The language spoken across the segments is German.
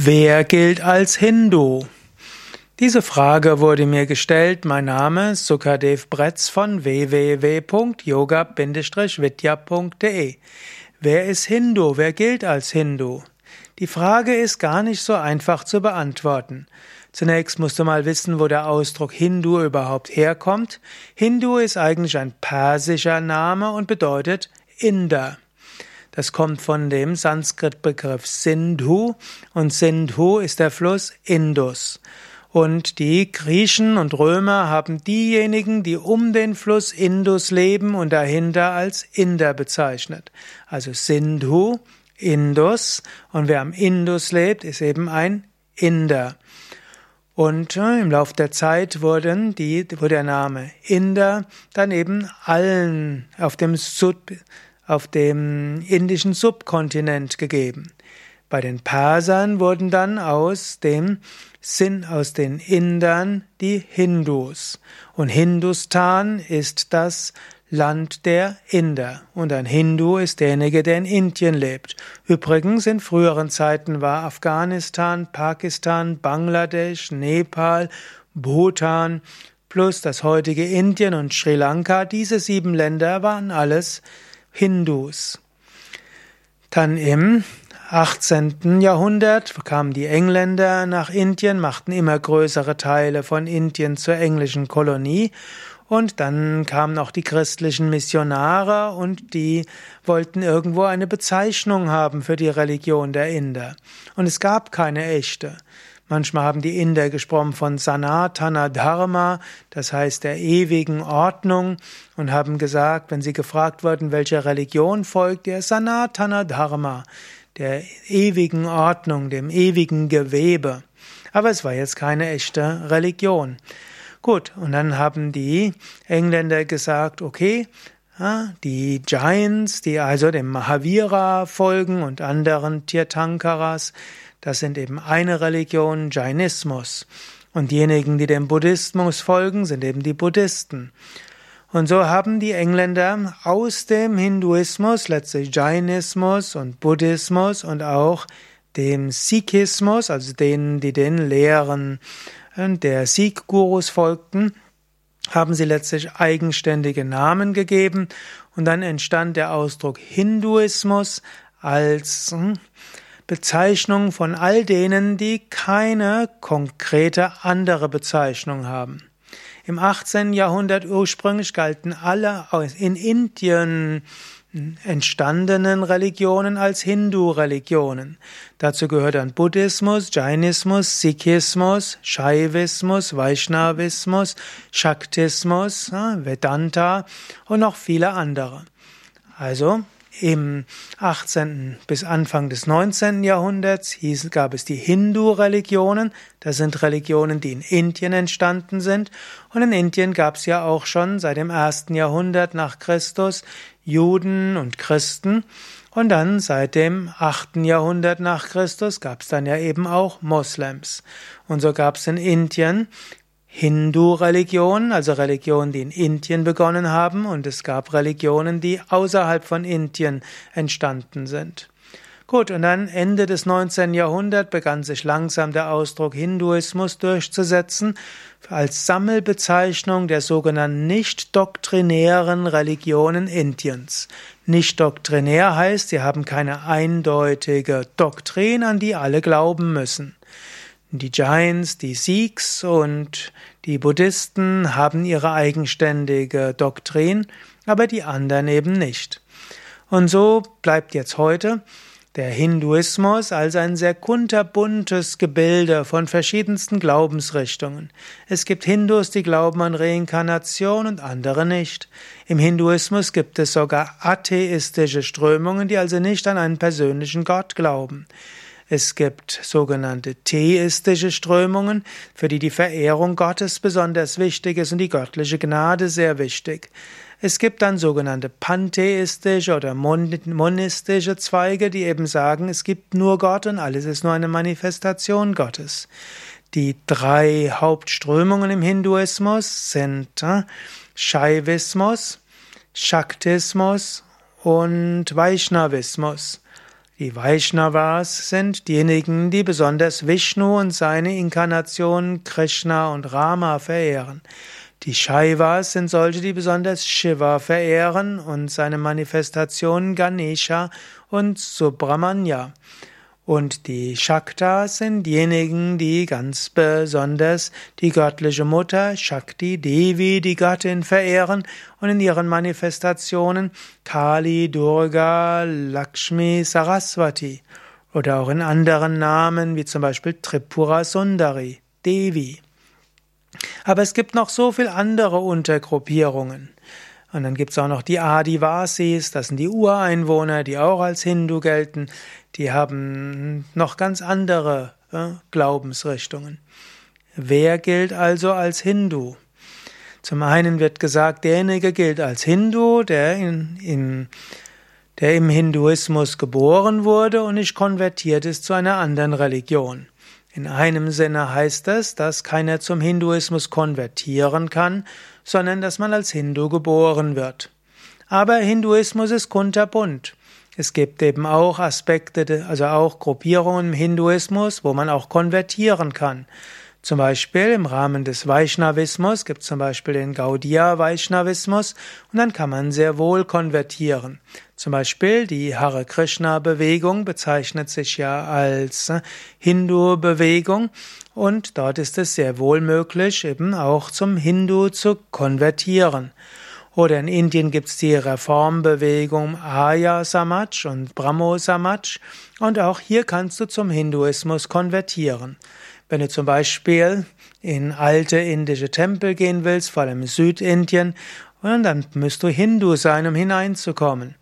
Wer gilt als Hindu? Diese Frage wurde mir gestellt. Mein Name ist Sukadev Bretz von www.yoga-vidya.de. Wer ist Hindu? Wer gilt als Hindu? Die Frage ist gar nicht so einfach zu beantworten. Zunächst musst du mal wissen, wo der Ausdruck Hindu überhaupt herkommt. Hindu ist eigentlich ein persischer Name und bedeutet Inder. Das kommt von dem Sanskrit-Begriff Sindhu und Sindhu ist der Fluss Indus. Und die Griechen und Römer haben diejenigen, die um den Fluss Indus leben und dahinter als Inder bezeichnet. Also Sindhu, Indus und wer am Indus lebt, ist eben ein Inder. Und äh, im Laufe der Zeit wurden die, wurde der Name Inder dann eben allen auf dem Sud auf dem indischen Subkontinent gegeben. Bei den Persern wurden dann aus dem Sinn aus den Indern die Hindus. Und Hindustan ist das Land der Inder. Und ein Hindu ist derjenige, der in Indien lebt. Übrigens, in früheren Zeiten war Afghanistan, Pakistan, Bangladesch, Nepal, Bhutan plus das heutige Indien und Sri Lanka, diese sieben Länder waren alles Hindus. Dann im 18. Jahrhundert kamen die Engländer nach Indien, machten immer größere Teile von Indien zur englischen Kolonie und dann kamen auch die christlichen Missionare und die wollten irgendwo eine Bezeichnung haben für die Religion der Inder. Und es gab keine echte. Manchmal haben die Inder gesprochen von Sanatana Dharma, das heißt der ewigen Ordnung, und haben gesagt, wenn sie gefragt wurden, welche Religion folgt, der Sanatana Dharma, der ewigen Ordnung, dem ewigen Gewebe. Aber es war jetzt keine echte Religion. Gut, und dann haben die Engländer gesagt, okay, die Giants, die also dem Mahavira folgen und anderen Tirthankaras, das sind eben eine Religion, Jainismus. Und diejenigen, die dem Buddhismus folgen, sind eben die Buddhisten. Und so haben die Engländer aus dem Hinduismus letztlich Jainismus und Buddhismus und auch dem Sikhismus, also denen, die den Lehren äh, der Sikh-Gurus folgten, haben sie letztlich eigenständige Namen gegeben und dann entstand der Ausdruck Hinduismus als hm, Bezeichnung von all denen, die keine konkrete andere Bezeichnung haben. Im 18. Jahrhundert ursprünglich galten alle in Indien entstandenen Religionen als Hindu-Religionen. Dazu gehört dann Buddhismus, Jainismus, Sikhismus, Shaivismus, Vaishnavismus, Shaktismus, Vedanta und noch viele andere. Also im 18. bis Anfang des 19. Jahrhunderts hieß, gab es die Hindu-Religionen. Das sind Religionen, die in Indien entstanden sind. Und in Indien gab es ja auch schon seit dem 1. Jahrhundert nach Christus Juden und Christen. Und dann seit dem 8. Jahrhundert nach Christus gab es dann ja eben auch Moslems. Und so gab es in Indien Hindu-Religionen, also Religionen, die in Indien begonnen haben, und es gab Religionen, die außerhalb von Indien entstanden sind. Gut, und dann Ende des 19. Jahrhunderts begann sich langsam der Ausdruck Hinduismus durchzusetzen als Sammelbezeichnung der sogenannten nicht-doktrinären Religionen Indiens. Nicht doktrinär heißt, sie haben keine eindeutige Doktrin, an die alle glauben müssen. Die Jains, die Sikhs und die Buddhisten haben ihre eigenständige Doktrin, aber die anderen eben nicht. Und so bleibt jetzt heute der Hinduismus als ein sehr kunterbuntes Gebilde von verschiedensten Glaubensrichtungen. Es gibt Hindus, die glauben an Reinkarnation und andere nicht. Im Hinduismus gibt es sogar atheistische Strömungen, die also nicht an einen persönlichen Gott glauben. Es gibt sogenannte theistische Strömungen, für die die Verehrung Gottes besonders wichtig ist und die göttliche Gnade sehr wichtig. Es gibt dann sogenannte pantheistische oder monistische Zweige, die eben sagen, es gibt nur Gott und alles ist nur eine Manifestation Gottes. Die drei Hauptströmungen im Hinduismus sind äh, Shaivismus, Shaktismus und Vaishnavismus. Die Vaishnavas sind diejenigen, die besonders Vishnu und seine Inkarnationen Krishna und Rama verehren. Die Shaivas sind solche, die besonders Shiva verehren und seine Manifestationen Ganesha und Subramanya. Und die Shaktas sind diejenigen, die ganz besonders die göttliche Mutter Shakti Devi, die Göttin, verehren und in ihren Manifestationen Kali, Durga, Lakshmi, Saraswati oder auch in anderen Namen wie zum Beispiel Tripura Sundari, Devi. Aber es gibt noch so viel andere Untergruppierungen. Und dann gibt es auch noch die Adivasis, das sind die Ureinwohner, die auch als Hindu gelten. Die haben noch ganz andere äh, Glaubensrichtungen. Wer gilt also als Hindu? Zum einen wird gesagt, derjenige gilt als Hindu, der, in, in, der im Hinduismus geboren wurde und nicht konvertiert ist zu einer anderen Religion. In einem Sinne heißt es, dass keiner zum Hinduismus konvertieren kann, sondern dass man als Hindu geboren wird. Aber Hinduismus ist kunterbunt. Es gibt eben auch Aspekte, also auch Gruppierungen im Hinduismus, wo man auch konvertieren kann. Zum Beispiel im Rahmen des Vaishnavismus gibt es zum Beispiel den Gaudiya Vaishnavismus und dann kann man sehr wohl konvertieren. Zum Beispiel die Hare Krishna Bewegung bezeichnet sich ja als Hindu Bewegung und dort ist es sehr wohl möglich, eben auch zum Hindu zu konvertieren. Oder in Indien gibt's die Reformbewegung Arya Samaj und Brahmo Samaj. Und auch hier kannst du zum Hinduismus konvertieren. Wenn du zum Beispiel in alte indische Tempel gehen willst, vor allem in Südindien, dann müsst du Hindu sein, um hineinzukommen.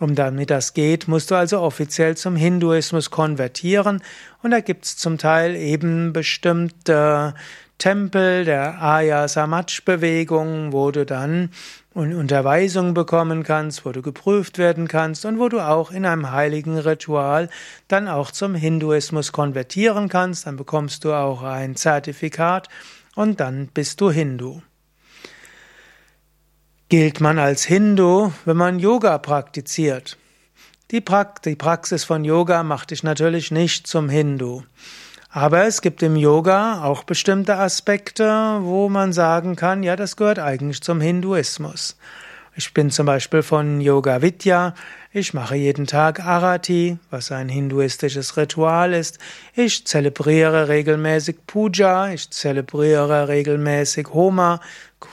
Um damit das geht, musst du also offiziell zum Hinduismus konvertieren und da gibt's zum Teil eben bestimmte Tempel der Arya Samaj Bewegung, wo du dann Unterweisung bekommen kannst, wo du geprüft werden kannst und wo du auch in einem heiligen Ritual dann auch zum Hinduismus konvertieren kannst, dann bekommst du auch ein Zertifikat und dann bist du Hindu. Gilt man als Hindu, wenn man Yoga praktiziert? Die, Praxis von Yoga macht dich natürlich nicht zum Hindu. Aber es gibt im Yoga auch bestimmte Aspekte, wo man sagen kann, ja, das gehört eigentlich zum Hinduismus. Ich bin zum Beispiel von Yoga Vidya. Ich mache jeden Tag Arati, was ein hinduistisches Ritual ist. Ich zelebriere regelmäßig Puja. Ich zelebriere regelmäßig Homa,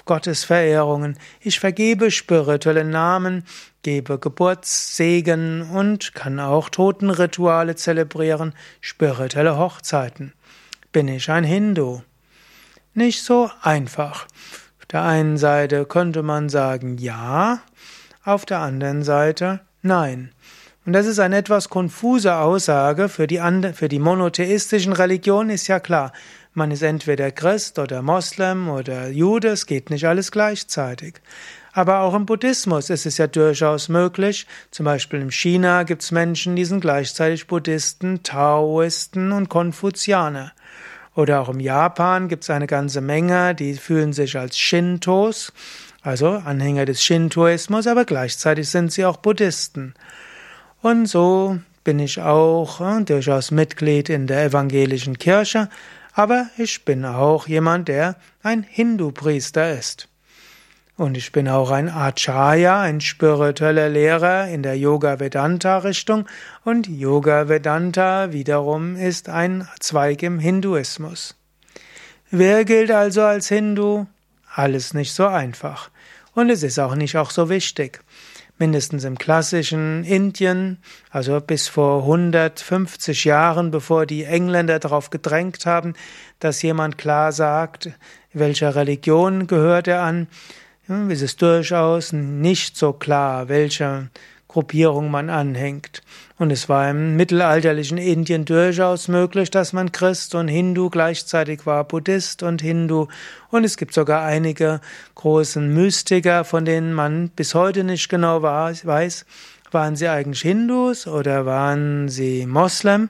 Gottesverehrungen. Ich vergebe spirituelle Namen, gebe Geburtssegen und kann auch Totenrituale zelebrieren, spirituelle Hochzeiten. Bin ich ein Hindu? Nicht so einfach. Auf der einen Seite könnte man sagen ja, auf der anderen Seite nein. Und das ist eine etwas konfuse Aussage. Für die, für die monotheistischen Religionen ist ja klar, man ist entweder Christ oder Moslem oder Jude, es geht nicht alles gleichzeitig. Aber auch im Buddhismus ist es ja durchaus möglich. Zum Beispiel in China gibt es Menschen, die sind gleichzeitig Buddhisten, Taoisten und Konfuzianer. Oder auch im Japan gibt es eine ganze Menge, die fühlen sich als Shintos, also Anhänger des Shintoismus, aber gleichzeitig sind sie auch Buddhisten. Und so bin ich auch äh, durchaus Mitglied in der evangelischen Kirche, aber ich bin auch jemand, der ein Hindu-Priester ist. Und ich bin auch ein Acharya, ein spiritueller Lehrer in der Yoga-Vedanta-Richtung. Und Yoga-Vedanta wiederum ist ein Zweig im Hinduismus. Wer gilt also als Hindu? Alles nicht so einfach. Und es ist auch nicht auch so wichtig mindestens im klassischen Indien, also bis vor 150 Jahren, bevor die Engländer darauf gedrängt haben, dass jemand klar sagt, welcher Religion gehört er an, ist es durchaus nicht so klar, welcher Gruppierung man anhängt. Und es war im mittelalterlichen Indien durchaus möglich, dass man Christ und Hindu gleichzeitig war, Buddhist und Hindu. Und es gibt sogar einige großen Mystiker, von denen man bis heute nicht genau weiß, waren sie eigentlich Hindus oder waren sie Moslem?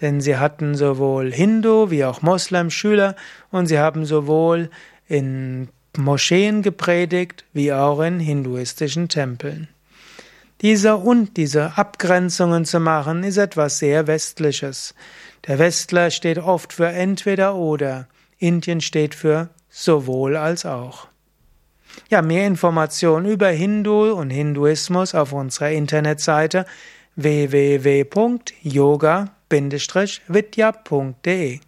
Denn sie hatten sowohl Hindu wie auch Moslem-Schüler und sie haben sowohl in Moscheen gepredigt wie auch in hinduistischen Tempeln. Diese und diese Abgrenzungen zu machen, ist etwas sehr Westliches. Der Westler steht oft für entweder oder. Indien steht für sowohl als auch. Ja, mehr Informationen über Hindu und Hinduismus auf unserer Internetseite www.yoga-vidya.de